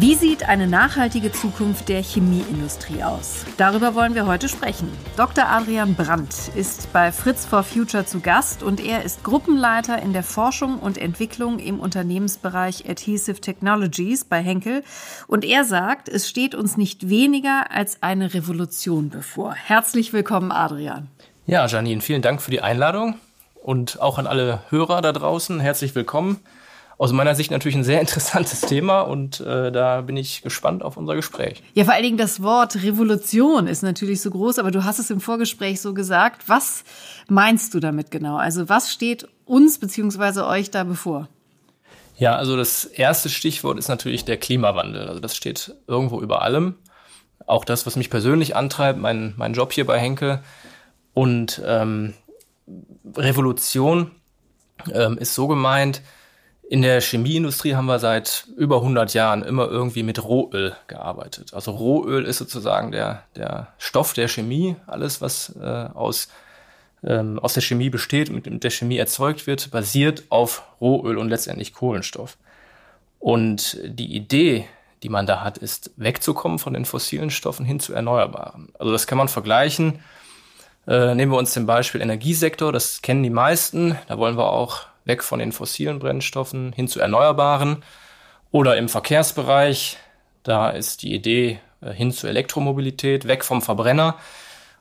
Wie sieht eine nachhaltige Zukunft der Chemieindustrie aus? Darüber wollen wir heute sprechen. Dr. Adrian Brandt ist bei Fritz for Future zu Gast und er ist Gruppenleiter in der Forschung und Entwicklung im Unternehmensbereich Adhesive Technologies bei Henkel. Und er sagt, es steht uns nicht weniger als eine Revolution bevor. Herzlich willkommen, Adrian. Ja, Janine, vielen Dank für die Einladung und auch an alle Hörer da draußen. Herzlich willkommen aus meiner Sicht natürlich ein sehr interessantes Thema und äh, da bin ich gespannt auf unser Gespräch. Ja, vor allen Dingen das Wort Revolution ist natürlich so groß, aber du hast es im Vorgespräch so gesagt. Was meinst du damit genau? Also was steht uns beziehungsweise euch da bevor? Ja, also das erste Stichwort ist natürlich der Klimawandel. Also das steht irgendwo über allem. Auch das, was mich persönlich antreibt, mein, mein Job hier bei Henkel. Und ähm, Revolution ähm, ist so gemeint, in der Chemieindustrie haben wir seit über 100 Jahren immer irgendwie mit Rohöl gearbeitet. Also Rohöl ist sozusagen der, der Stoff der Chemie. Alles, was äh, aus, ähm, aus der Chemie besteht und mit der Chemie erzeugt wird, basiert auf Rohöl und letztendlich Kohlenstoff. Und die Idee, die man da hat, ist wegzukommen von den fossilen Stoffen hin zu erneuerbaren. Also das kann man vergleichen. Äh, nehmen wir uns den Beispiel Energiesektor, das kennen die meisten. Da wollen wir auch weg von den fossilen Brennstoffen hin zu erneuerbaren. Oder im Verkehrsbereich, da ist die Idee äh, hin zur Elektromobilität, weg vom Verbrenner.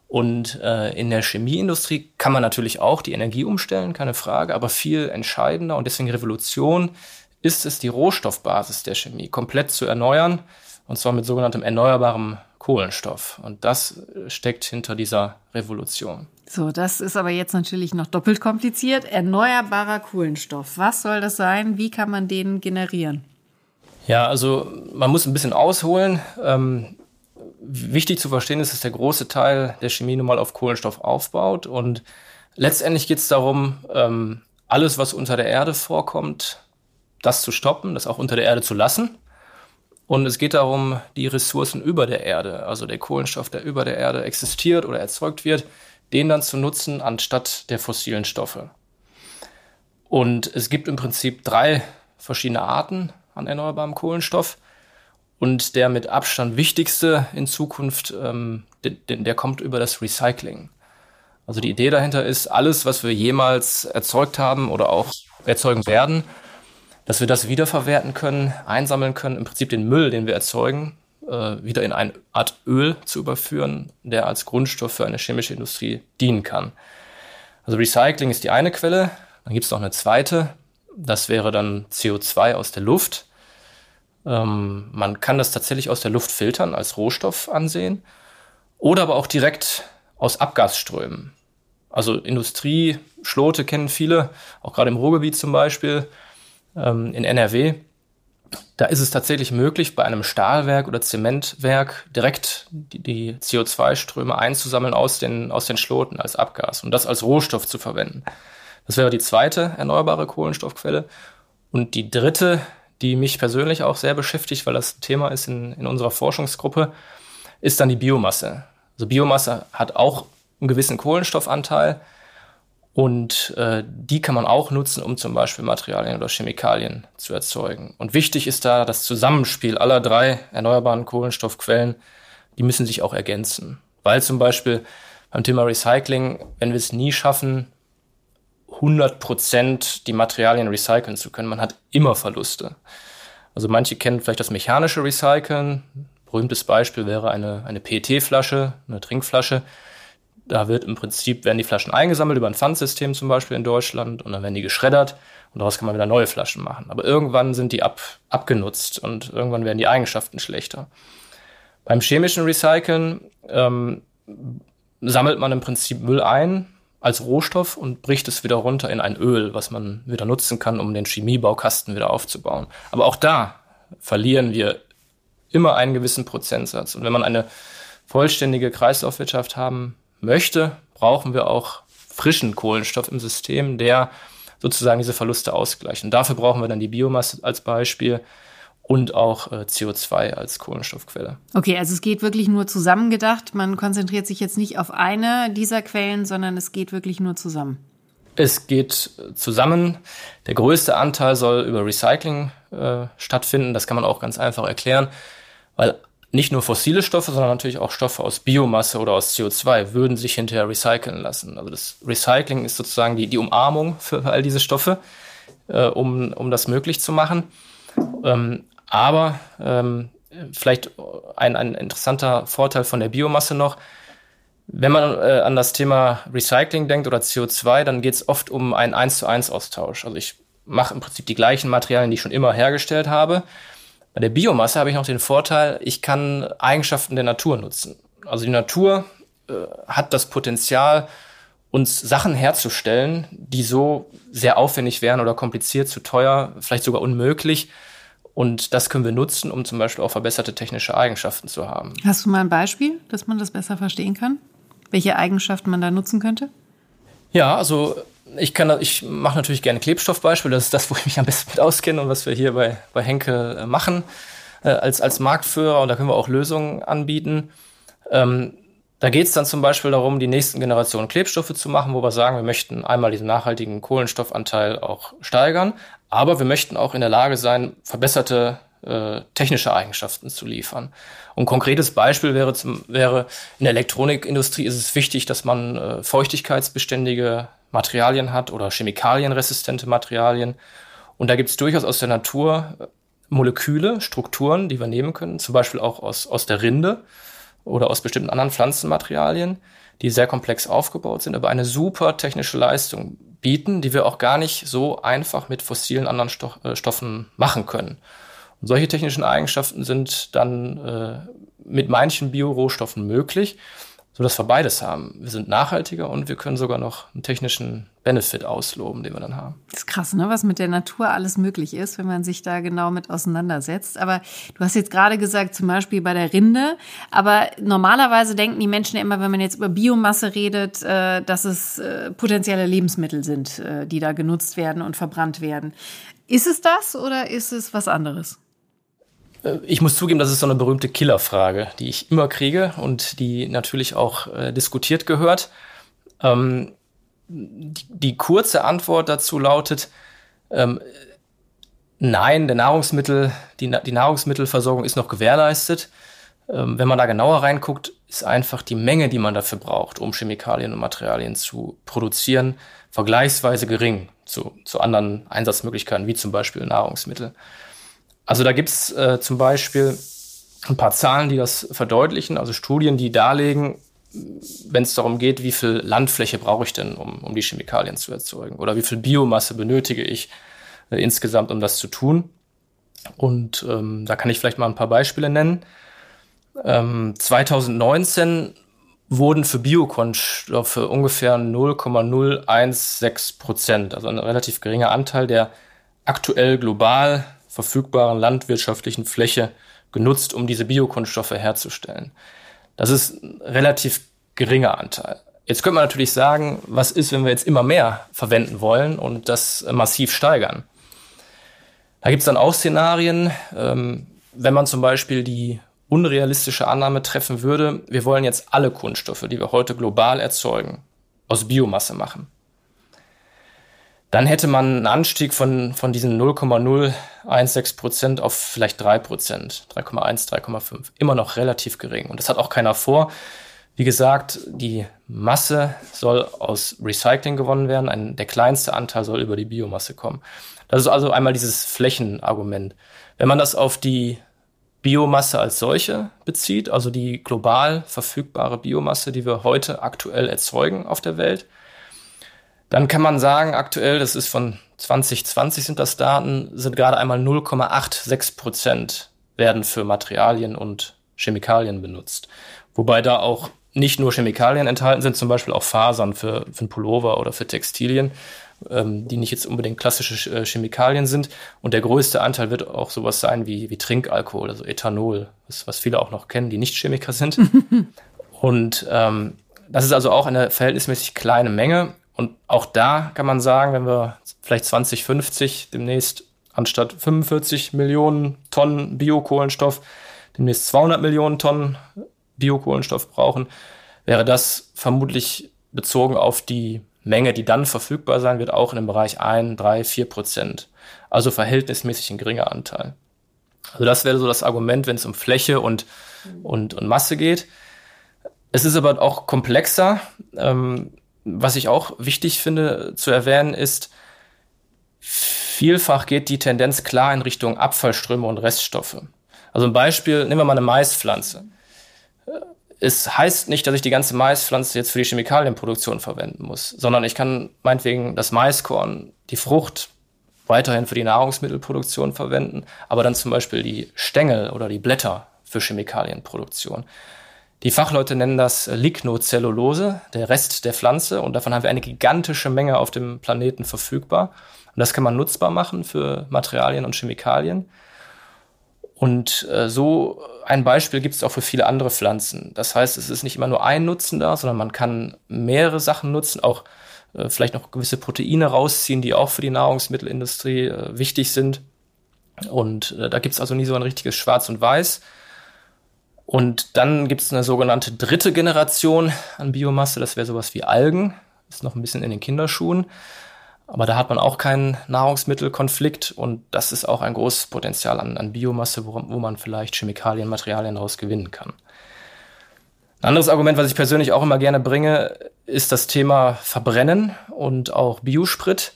Und äh, in der Chemieindustrie kann man natürlich auch die Energie umstellen, keine Frage, aber viel entscheidender und deswegen Revolution ist es, die Rohstoffbasis der Chemie komplett zu erneuern, und zwar mit sogenanntem erneuerbarem Kohlenstoff. Und das steckt hinter dieser Revolution. So, das ist aber jetzt natürlich noch doppelt kompliziert. Erneuerbarer Kohlenstoff. Was soll das sein? Wie kann man den generieren? Ja, also man muss ein bisschen ausholen. Ähm, wichtig zu verstehen ist, dass der große Teil der Chemie nun mal auf Kohlenstoff aufbaut. Und letztendlich geht es darum, ähm, alles, was unter der Erde vorkommt, das zu stoppen, das auch unter der Erde zu lassen. Und es geht darum, die Ressourcen über der Erde, also der Kohlenstoff, der über der Erde existiert oder erzeugt wird, den dann zu nutzen anstatt der fossilen Stoffe. Und es gibt im Prinzip drei verschiedene Arten an erneuerbarem Kohlenstoff. Und der mit Abstand wichtigste in Zukunft, ähm, der, der kommt über das Recycling. Also die Idee dahinter ist, alles, was wir jemals erzeugt haben oder auch erzeugen werden, dass wir das wiederverwerten können, einsammeln können, im Prinzip den Müll, den wir erzeugen, wieder in eine Art Öl zu überführen, der als Grundstoff für eine chemische Industrie dienen kann. Also Recycling ist die eine Quelle, dann gibt es noch eine zweite, das wäre dann CO2 aus der Luft. Ähm, man kann das tatsächlich aus der Luft filtern, als Rohstoff ansehen, oder aber auch direkt aus Abgasströmen. Also Industrie, Schlote kennen viele, auch gerade im Ruhrgebiet zum Beispiel, ähm, in NRW da ist es tatsächlich möglich, bei einem Stahlwerk oder Zementwerk direkt die, die CO2-Ströme einzusammeln aus den, aus den Schloten als Abgas und das als Rohstoff zu verwenden. Das wäre die zweite erneuerbare Kohlenstoffquelle. Und die dritte, die mich persönlich auch sehr beschäftigt, weil das Thema ist in, in unserer Forschungsgruppe, ist dann die Biomasse. Also Biomasse hat auch einen gewissen Kohlenstoffanteil, und äh, die kann man auch nutzen, um zum Beispiel Materialien oder Chemikalien zu erzeugen. Und wichtig ist da das Zusammenspiel aller drei erneuerbaren Kohlenstoffquellen. Die müssen sich auch ergänzen. Weil zum Beispiel beim Thema Recycling, wenn wir es nie schaffen, 100 Prozent die Materialien recyceln zu können, man hat immer Verluste. Also manche kennen vielleicht das mechanische Recyceln. Berühmtes Beispiel wäre eine, eine PET-Flasche, eine Trinkflasche da wird im Prinzip, werden die Flaschen eingesammelt über ein Pfandsystem zum Beispiel in Deutschland und dann werden die geschreddert und daraus kann man wieder neue Flaschen machen. Aber irgendwann sind die ab, abgenutzt und irgendwann werden die Eigenschaften schlechter. Beim chemischen Recyceln ähm, sammelt man im Prinzip Müll ein als Rohstoff und bricht es wieder runter in ein Öl, was man wieder nutzen kann, um den Chemiebaukasten wieder aufzubauen. Aber auch da verlieren wir immer einen gewissen Prozentsatz. Und wenn man eine vollständige Kreislaufwirtschaft haben möchte, brauchen wir auch frischen Kohlenstoff im System, der sozusagen diese Verluste ausgleicht. Und dafür brauchen wir dann die Biomasse als Beispiel. und auch äh, CO2 als Kohlenstoffquelle. Okay, also es geht wirklich nur zusammengedacht. Man konzentriert sich jetzt nicht auf eine dieser Quellen, sondern es geht wirklich nur zusammen. Es geht zusammen. Der größte Anteil soll über Recycling äh, stattfinden. Das kann man auch ganz einfach erklären, weil nicht nur fossile Stoffe, sondern natürlich auch Stoffe aus Biomasse oder aus CO2 würden sich hinterher recyceln lassen. Also das Recycling ist sozusagen die, die Umarmung für all diese Stoffe, äh, um, um das möglich zu machen. Ähm, aber ähm, vielleicht ein, ein interessanter Vorteil von der Biomasse noch. Wenn man äh, an das Thema Recycling denkt oder CO2, dann geht es oft um einen 1 zu 1 Austausch. Also ich mache im Prinzip die gleichen Materialien, die ich schon immer hergestellt habe. Bei der Biomasse habe ich noch den Vorteil, ich kann Eigenschaften der Natur nutzen. Also die Natur äh, hat das Potenzial, uns Sachen herzustellen, die so sehr aufwendig wären oder kompliziert, zu teuer, vielleicht sogar unmöglich, und das können wir nutzen, um zum Beispiel auch verbesserte technische Eigenschaften zu haben. Hast du mal ein Beispiel, dass man das besser verstehen kann? Welche Eigenschaften man da nutzen könnte? Ja, also ich kann, ich mache natürlich gerne Klebstoffbeispiele. Das ist das, wo ich mich am besten mit auskenne und was wir hier bei, bei Henke äh, machen äh, als, als Marktführer. Und da können wir auch Lösungen anbieten. Ähm, da geht es dann zum Beispiel darum, die nächsten Generationen Klebstoffe zu machen, wo wir sagen, wir möchten einmal diesen nachhaltigen Kohlenstoffanteil auch steigern, aber wir möchten auch in der Lage sein, verbesserte äh, technische Eigenschaften zu liefern. Und ein konkretes Beispiel wäre, zum, wäre, in der Elektronikindustrie ist es wichtig, dass man äh, feuchtigkeitsbeständige Materialien hat oder chemikalienresistente Materialien. Und da gibt es durchaus aus der Natur äh, Moleküle, Strukturen, die wir nehmen können, zum Beispiel auch aus, aus der Rinde oder aus bestimmten anderen Pflanzenmaterialien, die sehr komplex aufgebaut sind, aber eine super technische Leistung bieten, die wir auch gar nicht so einfach mit fossilen anderen Stoff, äh, Stoffen machen können. Und solche technischen Eigenschaften sind dann äh, mit manchen Biorohstoffen möglich sodass wir beides haben. Wir sind nachhaltiger und wir können sogar noch einen technischen Benefit ausloben, den wir dann haben. Das ist krass, ne? was mit der Natur alles möglich ist, wenn man sich da genau mit auseinandersetzt. Aber du hast jetzt gerade gesagt, zum Beispiel bei der Rinde. Aber normalerweise denken die Menschen ja immer, wenn man jetzt über Biomasse redet, äh, dass es äh, potenzielle Lebensmittel sind, äh, die da genutzt werden und verbrannt werden. Ist es das oder ist es was anderes? Äh, ich muss zugeben, das ist so eine berühmte Killerfrage, die ich immer kriege und die natürlich auch äh, diskutiert gehört. Ähm, die, die, kurze Antwort dazu lautet, ähm, nein, der Nahrungsmittel, die, die Nahrungsmittelversorgung ist noch gewährleistet. Ähm, wenn man da genauer reinguckt, ist einfach die Menge, die man dafür braucht, um Chemikalien und Materialien zu produzieren, vergleichsweise gering zu, zu anderen Einsatzmöglichkeiten, wie zum Beispiel Nahrungsmittel. Also da gibt's äh, zum Beispiel ein paar Zahlen, die das verdeutlichen, also Studien, die darlegen, wenn es darum geht, wie viel Landfläche brauche ich denn, um, um die Chemikalien zu erzeugen oder wie viel Biomasse benötige ich äh, insgesamt, um das zu tun. Und ähm, da kann ich vielleicht mal ein paar Beispiele nennen. Ähm, 2019 wurden für Biokonstoffe ungefähr 0,016 Prozent, also ein relativ geringer Anteil der aktuell global verfügbaren landwirtschaftlichen Fläche genutzt, um diese Biokunststoffe herzustellen. Das ist ein relativ geringer Anteil. Jetzt könnte man natürlich sagen, was ist, wenn wir jetzt immer mehr verwenden wollen und das massiv steigern? Da gibt es dann auch Szenarien, ähm, wenn man zum Beispiel die unrealistische Annahme treffen würde, wir wollen jetzt alle Kunststoffe, die wir heute global erzeugen, aus Biomasse machen dann hätte man einen Anstieg von, von diesen 0,016 Prozent auf vielleicht 3 Prozent, 3,1, 3,5. Immer noch relativ gering. Und das hat auch keiner vor. Wie gesagt, die Masse soll aus Recycling gewonnen werden. Ein, der kleinste Anteil soll über die Biomasse kommen. Das ist also einmal dieses Flächenargument. Wenn man das auf die Biomasse als solche bezieht, also die global verfügbare Biomasse, die wir heute aktuell erzeugen auf der Welt, dann kann man sagen, aktuell, das ist von 2020 sind das Daten, sind gerade einmal 0,86 Prozent werden für Materialien und Chemikalien benutzt. Wobei da auch nicht nur Chemikalien enthalten sind, zum Beispiel auch Fasern für, für einen Pullover oder für Textilien, ähm, die nicht jetzt unbedingt klassische äh, Chemikalien sind. Und der größte Anteil wird auch sowas sein wie, wie Trinkalkohol, also Ethanol, was, was viele auch noch kennen, die nicht Chemiker sind. und ähm, das ist also auch eine verhältnismäßig kleine Menge. Und auch da kann man sagen, wenn wir vielleicht 2050 demnächst anstatt 45 Millionen Tonnen Biokohlenstoff demnächst 200 Millionen Tonnen Biokohlenstoff brauchen, wäre das vermutlich bezogen auf die Menge, die dann verfügbar sein wird, auch in dem Bereich 1, 3, 4 Prozent. Also verhältnismäßig ein geringer Anteil. Also das wäre so das Argument, wenn es um Fläche und, und, und Masse geht. Es ist aber auch komplexer. Ähm, was ich auch wichtig finde zu erwähnen ist, vielfach geht die Tendenz klar in Richtung Abfallströme und Reststoffe. Also ein Beispiel, nehmen wir mal eine Maispflanze. Es heißt nicht, dass ich die ganze Maispflanze jetzt für die Chemikalienproduktion verwenden muss, sondern ich kann meinetwegen das Maiskorn, die Frucht weiterhin für die Nahrungsmittelproduktion verwenden, aber dann zum Beispiel die Stängel oder die Blätter für Chemikalienproduktion. Die Fachleute nennen das Lignocellulose, der Rest der Pflanze, und davon haben wir eine gigantische Menge auf dem Planeten verfügbar. Und das kann man nutzbar machen für Materialien und Chemikalien. Und äh, so ein Beispiel gibt es auch für viele andere Pflanzen. Das heißt, es ist nicht immer nur ein Nutzen da, sondern man kann mehrere Sachen nutzen, auch äh, vielleicht noch gewisse Proteine rausziehen, die auch für die Nahrungsmittelindustrie äh, wichtig sind. Und äh, da gibt es also nie so ein richtiges Schwarz und Weiß. Und dann gibt es eine sogenannte dritte Generation an Biomasse, das wäre sowas wie Algen, ist noch ein bisschen in den Kinderschuhen. Aber da hat man auch keinen Nahrungsmittelkonflikt und das ist auch ein großes Potenzial an, an Biomasse, wo, wo man vielleicht Chemikalien, Materialien daraus gewinnen kann. Ein anderes Argument, was ich persönlich auch immer gerne bringe, ist das Thema Verbrennen und auch Biosprit.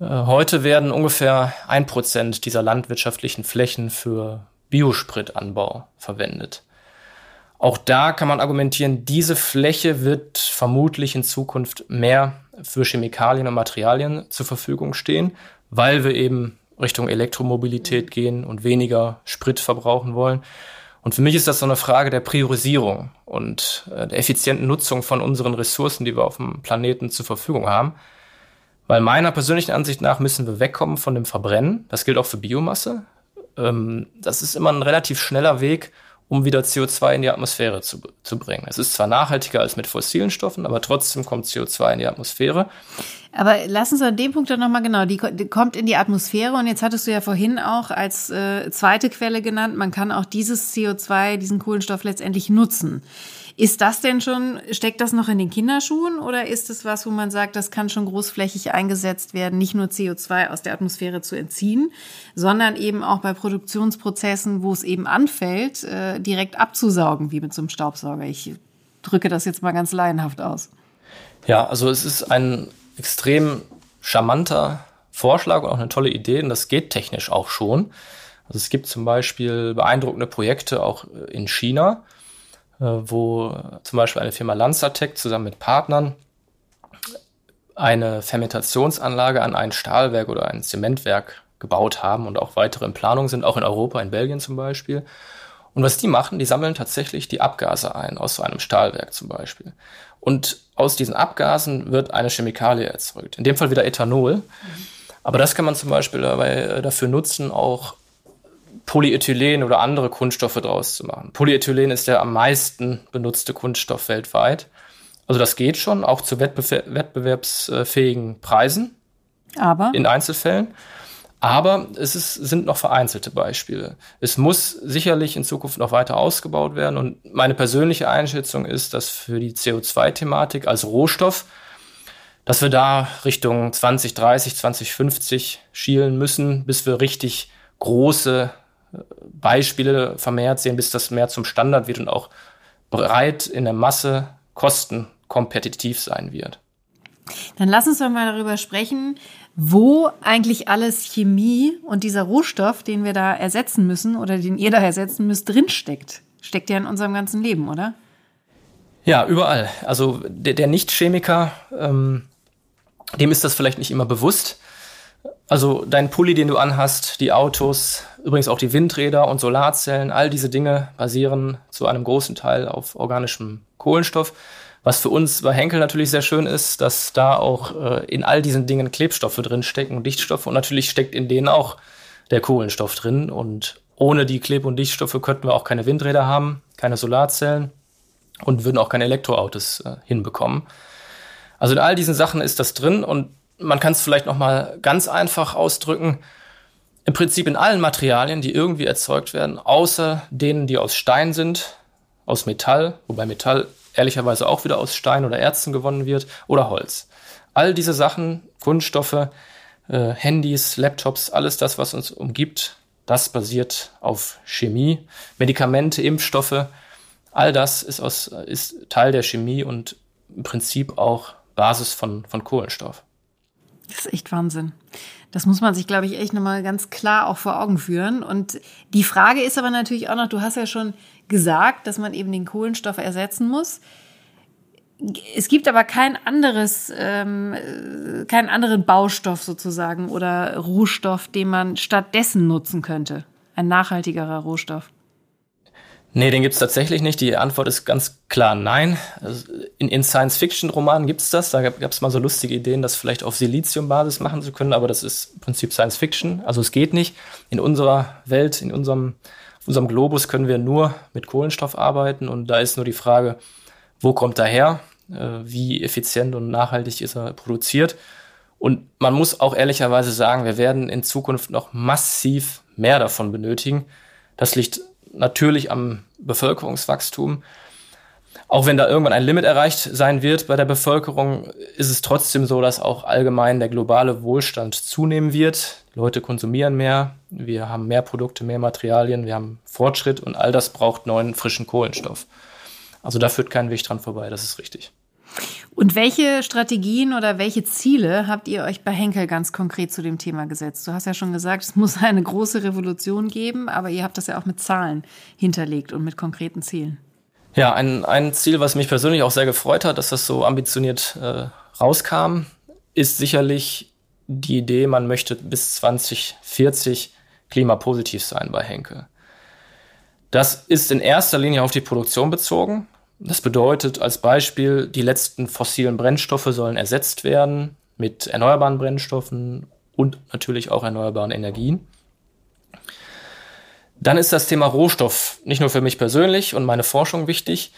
Äh, heute werden ungefähr ein Prozent dieser landwirtschaftlichen Flächen für Biospritanbau verwendet. Auch da kann man argumentieren, diese Fläche wird vermutlich in Zukunft mehr für Chemikalien und Materialien zur Verfügung stehen, weil wir eben Richtung Elektromobilität gehen und weniger Sprit verbrauchen wollen. Und für mich ist das so eine Frage der Priorisierung und äh, der effizienten Nutzung von unseren Ressourcen, die wir auf dem Planeten zur Verfügung haben. Weil meiner persönlichen Ansicht nach müssen wir wegkommen von dem Verbrennen. Das gilt auch für Biomasse. Ähm, das ist immer ein relativ schneller Weg, um wieder CO2 in die Atmosphäre zu, zu bringen. Es ist zwar nachhaltiger als mit fossilen Stoffen, aber trotzdem kommt CO2 in die Atmosphäre. Aber lass uns an dem Punkt dann nochmal genau, die, die, kommt in die Atmosphäre und jetzt hattest du ja vorhin auch als äh, zweite Quelle genannt, man kann auch dieses CO2, diesen Kohlenstoff letztendlich nutzen. Ist das denn schon, steckt das noch in den Kinderschuhen oder ist es was, wo man sagt, das kann schon großflächig eingesetzt werden, nicht nur CO2 aus der Atmosphäre zu entziehen, sondern eben auch bei Produktionsprozessen, wo es eben anfällt, äh, direkt abzusaugen, wie mit so einem Staubsauger. Ich drücke das jetzt mal ganz laienhaft aus. Ja, also es ist ein extrem charmanter Vorschlag und auch eine tolle Idee und das geht technisch auch schon. Also es gibt zum Beispiel beeindruckende Projekte auch in China, äh, wo zum Beispiel eine Firma Lanzatec zusammen mit Partnern eine Fermentationsanlage an ein Stahlwerk oder ein Zementwerk gebaut haben und auch weitere in Planung sind, auch in Europa, in Belgien zum Beispiel. Und was die machen, die sammeln tatsächlich die Abgase ein, aus so einem Stahlwerk zum Beispiel. Und aus diesen Abgasen wird eine Chemikalie erzeugt. In dem Fall wieder Ethanol. Mhm. Aber das kann man zum Beispiel dabei, äh, dafür nutzen, auch Polyethylen oder andere Kunststoffe draus zu machen. Polyethylen ist der am meisten benutzte Kunststoff weltweit. Also das geht schon, auch zu wettbewerbsfähigen Preisen. Aber? In Einzelfällen. Aber es ist, sind noch vereinzelte Beispiele. Es muss sicherlich in Zukunft noch weiter ausgebaut werden. Und meine persönliche Einschätzung ist, dass für die CO2-Thematik als Rohstoff, dass wir da Richtung 2030, 2050 schielen müssen, bis wir richtig große Beispiele vermehrt sehen, bis das mehr zum Standard wird und auch breit in der Masse kostenkompetitiv sein wird. Dann lass uns doch mal darüber sprechen, wo eigentlich alles Chemie und dieser Rohstoff, den wir da ersetzen müssen oder den ihr da ersetzen müsst, drinsteckt. Steckt ja in unserem ganzen Leben, oder? Ja, überall. Also der, der Nicht-Chemiker, ähm, dem ist das vielleicht nicht immer bewusst. Also dein Pulli, den du anhast, die Autos, übrigens auch die Windräder und Solarzellen, all diese Dinge basieren zu einem großen Teil auf organischem Kohlenstoff. Was für uns bei Henkel natürlich sehr schön ist, dass da auch äh, in all diesen Dingen Klebstoffe drin stecken, Dichtstoffe und natürlich steckt in denen auch der Kohlenstoff drin und ohne die Kleb- und Dichtstoffe könnten wir auch keine Windräder haben, keine Solarzellen und würden auch keine Elektroautos äh, hinbekommen. Also in all diesen Sachen ist das drin und man kann es vielleicht noch mal ganz einfach ausdrücken. im Prinzip in allen Materialien, die irgendwie erzeugt werden, außer denen, die aus Stein sind, aus Metall, wobei Metall ehrlicherweise auch wieder aus Stein oder Erzen gewonnen wird, oder Holz. All diese Sachen, Kunststoffe, äh, Handys, Laptops, alles das, was uns umgibt, das basiert auf Chemie, Medikamente, Impfstoffe. All das ist, aus, ist Teil der Chemie und im Prinzip auch Basis von, von Kohlenstoff. Das ist echt Wahnsinn. Das muss man sich, glaube ich, echt nochmal ganz klar auch vor Augen führen. Und die Frage ist aber natürlich auch noch, du hast ja schon gesagt, dass man eben den Kohlenstoff ersetzen muss. Es gibt aber kein anderes, ähm, keinen anderen Baustoff sozusagen oder Rohstoff, den man stattdessen nutzen könnte. Ein nachhaltigerer Rohstoff. Nee, den gibt's tatsächlich nicht. Die Antwort ist ganz klar nein. Also in, in Science-Fiction-Romanen gibt's das. Da gab es mal so lustige Ideen, das vielleicht auf Silizium-Basis machen zu können, aber das ist im Prinzip Science-Fiction. Also es geht nicht. In unserer Welt, in unserem, unserem Globus können wir nur mit Kohlenstoff arbeiten und da ist nur die Frage, wo kommt er her? Äh, wie effizient und nachhaltig ist er produziert. Und man muss auch ehrlicherweise sagen, wir werden in Zukunft noch massiv mehr davon benötigen. Das liegt natürlich am Bevölkerungswachstum. Auch wenn da irgendwann ein Limit erreicht sein wird bei der Bevölkerung, ist es trotzdem so, dass auch allgemein der globale Wohlstand zunehmen wird. Die Leute konsumieren mehr, wir haben mehr Produkte, mehr Materialien, wir haben Fortschritt und all das braucht neuen, frischen Kohlenstoff. Also da führt kein Weg dran vorbei, das ist richtig. Und welche Strategien oder welche Ziele habt ihr euch bei Henkel ganz konkret zu dem Thema gesetzt? Du hast ja schon gesagt, es muss eine große Revolution geben, aber ihr habt das ja auch mit Zahlen hinterlegt und mit konkreten Zielen. Ja, ein, ein Ziel, was mich persönlich auch sehr gefreut hat, dass das so ambitioniert äh, rauskam, ist sicherlich die Idee, man möchte bis 2040 klimapositiv sein bei Henkel. Das ist in erster Linie auf die Produktion bezogen. Das bedeutet als Beispiel, die letzten fossilen Brennstoffe sollen ersetzt werden mit erneuerbaren Brennstoffen und natürlich auch erneuerbaren Energien. Dann ist das Thema Rohstoff nicht nur für mich persönlich und meine Forschung wichtig,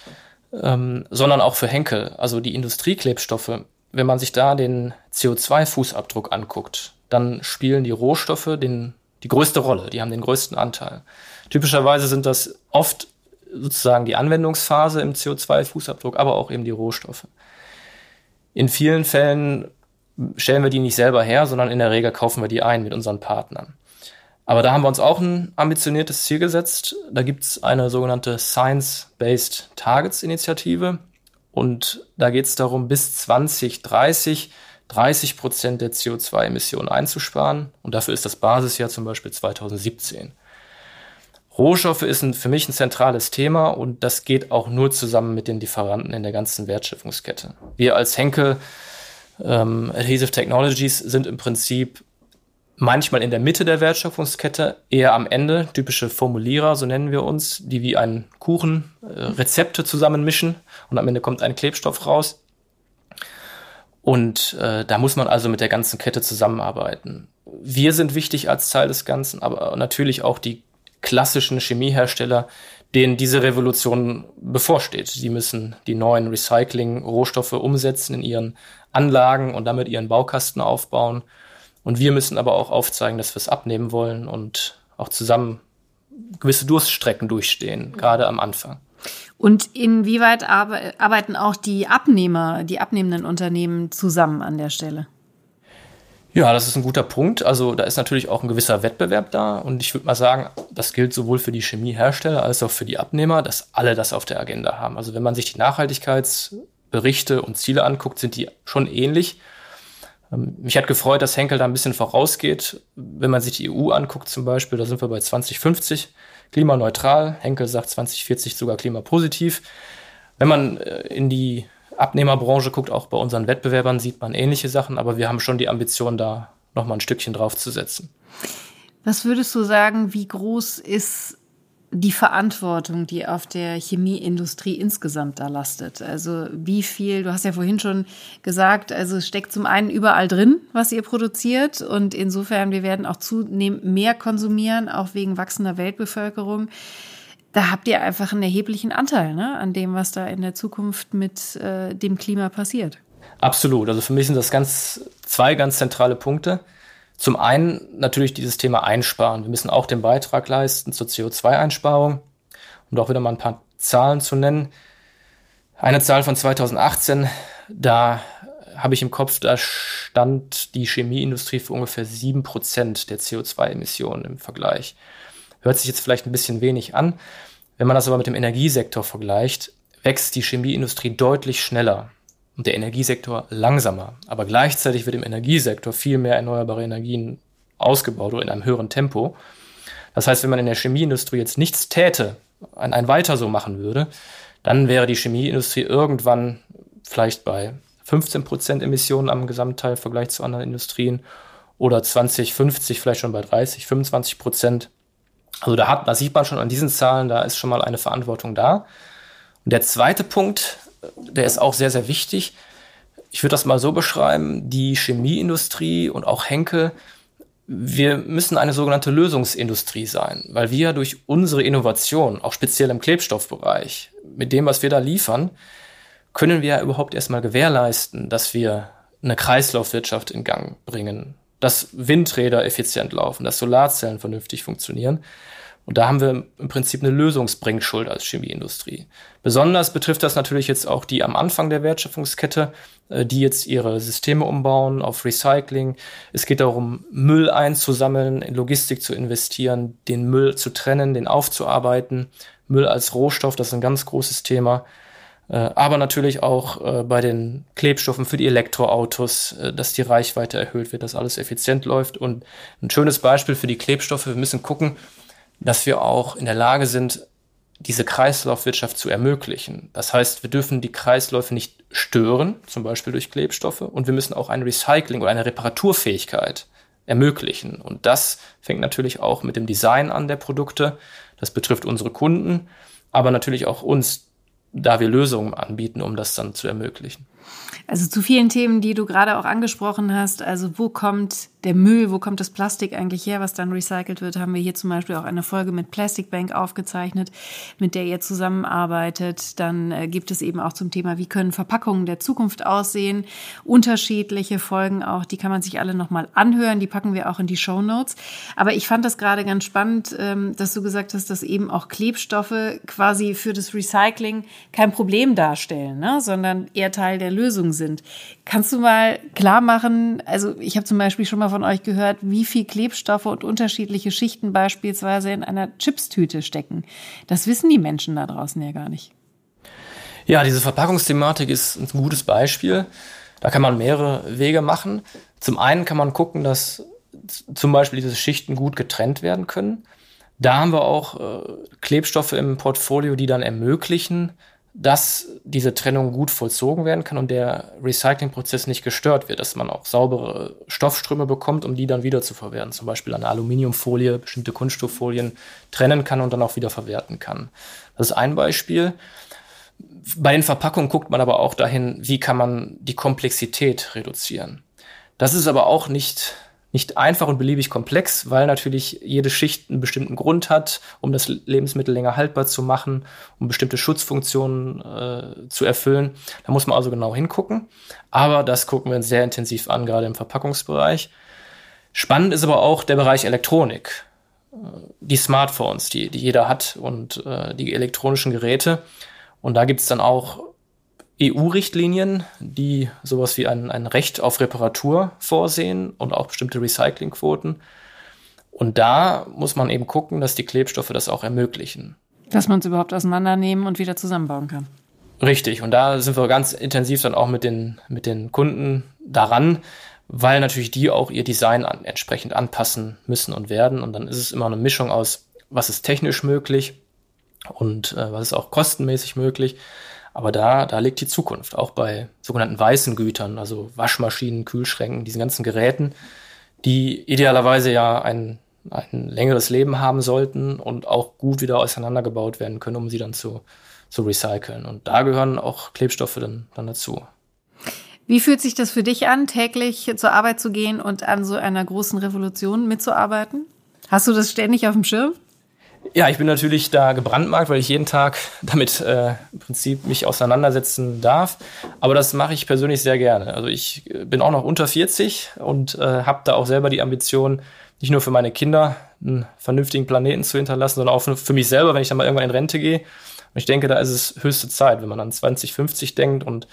ähm, sondern auch für Henkel, also die Industrieklebstoffe. Wenn man sich da den CO2-Fußabdruck anguckt, dann spielen die Rohstoffe den, die größte Rolle, die haben den größten Anteil. Typischerweise sind das oft sozusagen die Anwendungsphase im CO2-Fußabdruck, aber auch eben die Rohstoffe. In vielen Fällen stellen wir die nicht selber her, sondern in der Regel kaufen wir die ein mit unseren Partnern. Aber da haben wir uns auch ein ambitioniertes Ziel gesetzt. Da gibt es eine sogenannte Science-Based Targets Initiative. Und da geht es darum, bis 2030 30 Prozent der CO2-Emissionen einzusparen. Und dafür ist das Basisjahr zum Beispiel 2017. Rohstoffe ist ein, für mich ein zentrales Thema und das geht auch nur zusammen mit den Lieferanten in der ganzen Wertschöpfungskette. Wir als Henkel ähm, Adhesive Technologies sind im Prinzip manchmal in der Mitte der Wertschöpfungskette, eher am Ende, typische Formulierer, so nennen wir uns, die wie einen Kuchen äh, Rezepte zusammenmischen und am Ende kommt ein Klebstoff raus. Und äh, da muss man also mit der ganzen Kette zusammenarbeiten. Wir sind wichtig als Teil des Ganzen, aber natürlich auch die klassischen Chemiehersteller, denen diese Revolution bevorsteht. Sie müssen die neuen Recycling-Rohstoffe umsetzen in ihren Anlagen und damit ihren Baukasten aufbauen. Und wir müssen aber auch aufzeigen, dass wir es abnehmen wollen und auch zusammen gewisse Durststrecken durchstehen, gerade am Anfang. Und inwieweit arbeiten auch die Abnehmer, die abnehmenden Unternehmen zusammen an der Stelle? Ja, das ist ein guter Punkt. Also da ist natürlich auch ein gewisser Wettbewerb da. Und ich würde mal sagen, das gilt sowohl für die Chemiehersteller als auch für die Abnehmer, dass alle das auf der Agenda haben. Also wenn man sich die Nachhaltigkeitsberichte und Ziele anguckt, sind die schon ähnlich. Ähm, mich hat gefreut, dass Henkel da ein bisschen vorausgeht. Wenn man sich die EU anguckt zum Beispiel, da sind wir bei 2050 klimaneutral. Henkel sagt 2040 sogar klimapositiv. Wenn man äh, in die Abnehmerbranche guckt, auch bei unseren Wettbewerbern sieht man ähnliche Sachen, aber wir haben schon die Ambition, da nochmal ein Stückchen draufzusetzen. Was würdest du sagen, wie groß ist die Verantwortung, die auf der Chemieindustrie insgesamt da lastet? Also wie viel, du hast ja vorhin schon gesagt, also es steckt zum einen überall drin, was ihr produziert und insofern, wir werden auch zunehmend mehr konsumieren, auch wegen wachsender Weltbevölkerung da habt ihr einfach einen erheblichen Anteil ne, an dem, was da in der Zukunft mit äh, dem Klima passiert. Absolut. Also für mich sind das ganz zwei ganz zentrale Punkte. Zum einen natürlich dieses Thema Einsparen. Wir müssen auch den Beitrag leisten zur CO2-Einsparung. Um auch wieder mal ein paar Zahlen zu nennen. Eine Zahl von 2018, da habe ich im Kopf, da stand die Chemieindustrie für ungefähr sieben Prozent der CO2-Emissionen im Vergleich. Hört sich jetzt vielleicht ein bisschen wenig an. Wenn man das aber mit dem Energiesektor vergleicht, wächst die Chemieindustrie deutlich schneller und der Energiesektor langsamer. Aber gleichzeitig wird im Energiesektor viel mehr erneuerbare Energien ausgebaut oder in einem höheren Tempo. Das heißt, wenn man in der Chemieindustrie jetzt nichts täte, ein, ein weiter so machen würde, dann wäre die Chemieindustrie irgendwann vielleicht bei 15 Prozent Emissionen am Gesamtteil im Vergleich zu anderen Industrien oder 2050 vielleicht schon bei 30, 25 Prozent. Also da, hat, da sieht man schon an diesen Zahlen, da ist schon mal eine Verantwortung da. Und der zweite Punkt, der ist auch sehr, sehr wichtig. Ich würde das mal so beschreiben, die Chemieindustrie und auch Henkel, wir müssen eine sogenannte Lösungsindustrie sein, weil wir durch unsere Innovation, auch speziell im Klebstoffbereich, mit dem, was wir da liefern, können wir ja überhaupt erstmal gewährleisten, dass wir eine Kreislaufwirtschaft in Gang bringen, dass Windräder effizient laufen, dass Solarzellen vernünftig funktionieren. Und da haben wir im Prinzip eine Lösungsbringschuld als Chemieindustrie. Besonders betrifft das natürlich jetzt auch die am Anfang der Wertschöpfungskette, äh, die jetzt ihre Systeme umbauen auf Recycling. Es geht darum, Müll einzusammeln, in Logistik zu investieren, den Müll zu trennen, den aufzuarbeiten. Müll als Rohstoff, das ist ein ganz großes Thema. Äh, aber natürlich auch äh, bei den Klebstoffen für die Elektroautos, dass die Reichweite erhöht wird, dass alles effizient läuft. Und ein schönes Beispiel für die Klebstoffe, wir müssen gucken, dass wir auch in der Lage sind, diese Kreislaufwirtschaft zu ermöglichen. Das heißt, wir dürfen die Kreisläufe nicht stören, zum Beispiel durch Klebstoffe, und wir müssen auch ein Recycling oder eine Reparaturfähigkeit ermöglichen. Und das fängt natürlich auch mit dem Design an der Produkte. Das betrifft unsere Kunden, aber natürlich auch uns, da wir Lösungen anbieten, um das dann zu ermöglichen. Also zu vielen Themen, die du gerade auch angesprochen hast. Also wo kommt der Müll, wo kommt das Plastik eigentlich her, was dann recycelt wird, haben wir hier zum Beispiel auch eine Folge mit Plastic Bank aufgezeichnet, mit der ihr zusammenarbeitet. Dann äh, gibt es eben auch zum Thema, wie können Verpackungen der Zukunft aussehen. Unterschiedliche Folgen auch, die kann man sich alle nochmal anhören. Die packen wir auch in die Show Notes. Aber ich fand das gerade ganz spannend, ähm, dass du gesagt hast, dass eben auch Klebstoffe quasi für das Recycling kein Problem darstellen, ne? sondern eher Teil der Lösung sind. Kannst du mal klar machen, also ich habe zum Beispiel schon mal von euch gehört, wie viel Klebstoffe und unterschiedliche Schichten beispielsweise in einer Chipstüte stecken. Das wissen die Menschen da draußen ja gar nicht. Ja, diese Verpackungsthematik ist ein gutes Beispiel. Da kann man mehrere Wege machen. Zum einen kann man gucken, dass zum Beispiel diese Schichten gut getrennt werden können. Da haben wir auch äh, Klebstoffe im Portfolio, die dann ermöglichen, dass diese Trennung gut vollzogen werden kann und der Recyclingprozess nicht gestört wird, dass man auch saubere Stoffströme bekommt, um die dann wieder zu verwerten. Zum Beispiel eine Aluminiumfolie, bestimmte Kunststofffolien trennen kann und dann auch wieder verwerten kann. Das ist ein Beispiel. Bei den Verpackungen guckt man aber auch dahin, wie kann man die Komplexität reduzieren. Das ist aber auch nicht nicht einfach und beliebig komplex, weil natürlich jede Schicht einen bestimmten Grund hat, um das Lebensmittel länger haltbar zu machen, um bestimmte Schutzfunktionen äh, zu erfüllen. Da muss man also genau hingucken. Aber das gucken wir uns sehr intensiv an, gerade im Verpackungsbereich. Spannend ist aber auch der Bereich Elektronik. Äh, die Smartphones, die, die jeder hat und äh, die elektronischen Geräte. Und da gibt's dann auch EU-Richtlinien, die sowas wie ein, ein Recht auf Reparatur vorsehen und auch bestimmte Recyclingquoten. Und da muss man eben gucken, dass die Klebstoffe das auch ermöglichen. Dass man es überhaupt auseinandernehmen und wieder zusammenbauen kann. Richtig. Und da sind wir ganz intensiv dann auch mit den, mit den Kunden daran, weil natürlich die auch ihr Design an, entsprechend anpassen müssen und werden. Und dann ist es immer eine Mischung aus, was ist technisch möglich und äh, was ist auch kostenmäßig möglich. Aber da, da liegt die Zukunft, auch bei sogenannten weißen Gütern, also Waschmaschinen, Kühlschränken, diesen ganzen Geräten, die idealerweise ja ein, ein längeres Leben haben sollten und auch gut wieder auseinandergebaut werden können, um sie dann zu, zu recyceln. Und da gehören auch Klebstoffe dann, dann dazu. Wie fühlt sich das für dich an, täglich zur Arbeit zu gehen und an so einer großen Revolution mitzuarbeiten? Hast du das ständig auf dem Schirm? Ja, ich bin natürlich da gebrandmarkt, weil ich jeden Tag damit äh, im Prinzip mich auseinandersetzen darf. Aber das mache ich persönlich sehr gerne. Also ich äh, bin auch noch unter 40 und äh, habe da auch selber die Ambition, nicht nur für meine Kinder einen vernünftigen Planeten zu hinterlassen, sondern auch für mich selber, wenn ich dann mal irgendwann in Rente gehe. Und ich denke, da ist es höchste Zeit, wenn man an 2050 denkt und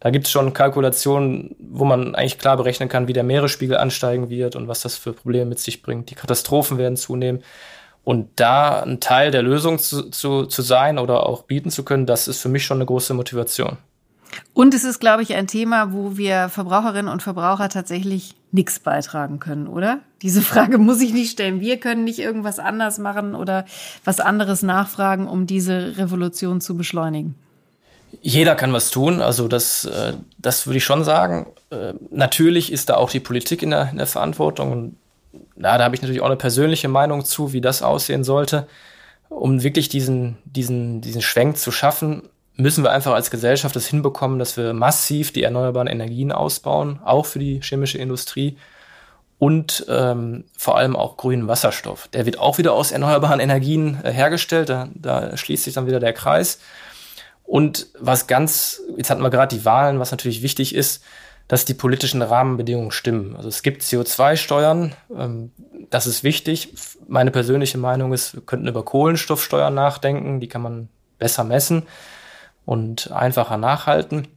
da gibt es schon Kalkulationen, wo man eigentlich klar berechnen kann, wie der Meeresspiegel ansteigen wird und was das für Probleme mit sich bringt. Die Katastrophen werden zunehmen. Und da ein Teil der Lösung zu, zu, zu sein oder auch bieten zu können, das ist für mich schon eine große Motivation. Und es ist, glaube ich, ein Thema, wo wir Verbraucherinnen und Verbraucher tatsächlich nichts beitragen können, oder? Diese Frage muss ich nicht stellen. Wir können nicht irgendwas anders machen oder was anderes nachfragen, um diese Revolution zu beschleunigen. Jeder kann was tun, also das, äh, das würde ich schon sagen. Äh, natürlich ist da auch die Politik in der, in der Verantwortung. Und da habe ich natürlich auch eine persönliche Meinung zu, wie das aussehen sollte. Um wirklich diesen, diesen, diesen Schwenk zu schaffen, müssen wir einfach als Gesellschaft das hinbekommen, dass wir massiv die erneuerbaren Energien ausbauen, auch für die chemische Industrie und ähm, vor allem auch grünen Wasserstoff. Der wird auch wieder aus erneuerbaren Energien äh, hergestellt, da, da schließt sich dann wieder der Kreis. Und was ganz, jetzt hatten wir gerade die Wahlen, was natürlich wichtig ist, dass die politischen Rahmenbedingungen stimmen. Also es gibt CO2-Steuern, ähm, das ist wichtig. Meine persönliche Meinung ist, wir könnten über Kohlenstoffsteuern nachdenken, die kann man besser messen und einfacher nachhalten.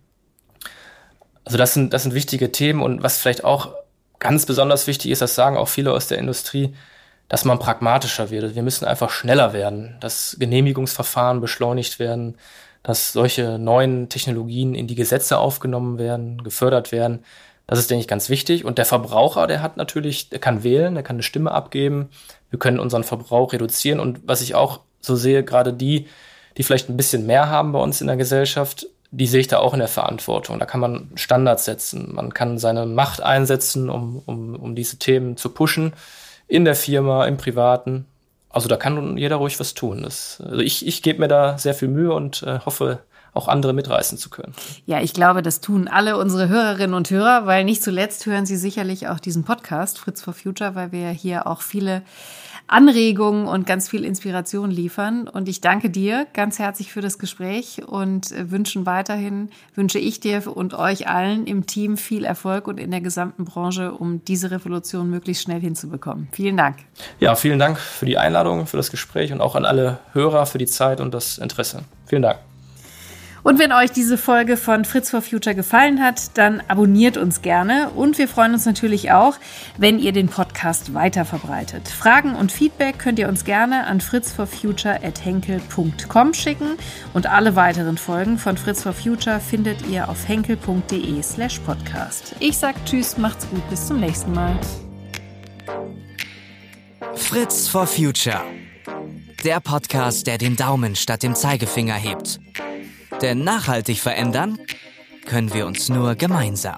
Also das sind, das sind wichtige Themen und was vielleicht auch ganz besonders wichtig ist, das sagen auch viele aus der Industrie, dass man pragmatischer wird. Wir müssen einfach schneller werden, dass Genehmigungsverfahren beschleunigt werden, dass solche neuen Technologien in die Gesetze aufgenommen werden, gefördert werden. Das ist, denke ich, ganz wichtig. Und der Verbraucher, der hat natürlich, der kann wählen, der kann eine Stimme abgeben. Wir können unseren Verbrauch reduzieren. Und was ich auch so sehe, gerade die, die vielleicht ein bisschen mehr haben bei uns in der Gesellschaft, die sehe ich da auch in der Verantwortung. Da kann man Standards setzen. Man kann seine Macht einsetzen, um, um, um diese Themen zu pushen. In der Firma, im Privaten. Also da kann jeder ruhig was tun. Das, also ich, ich gebe mir da sehr viel Mühe und äh, hoffe, auch andere mitreißen zu können. Ja, ich glaube, das tun alle unsere Hörerinnen und Hörer, weil nicht zuletzt hören sie sicherlich auch diesen Podcast Fritz for Future, weil wir hier auch viele Anregungen und ganz viel Inspiration liefern. Und ich danke dir ganz herzlich für das Gespräch und äh, wünschen weiterhin, wünsche ich dir und euch allen im Team viel Erfolg und in der gesamten Branche, um diese Revolution möglichst schnell hinzubekommen. Vielen Dank. Ja, vielen Dank für die Einladung, für das Gespräch und auch an alle Hörer für die Zeit und das Interesse. Vielen Dank. Und wenn euch diese Folge von Fritz for Future gefallen hat, dann abonniert uns gerne und wir freuen uns natürlich auch, wenn ihr den Podcast weiter verbreitet. Fragen und Feedback könnt ihr uns gerne an fritzforfuture@henkel.com schicken und alle weiteren Folgen von Fritz for Future findet ihr auf henkel.de/podcast. Ich sag tschüss, macht's gut, bis zum nächsten Mal. Fritz for Future. Der Podcast, der den Daumen statt dem Zeigefinger hebt. Denn nachhaltig verändern können wir uns nur gemeinsam.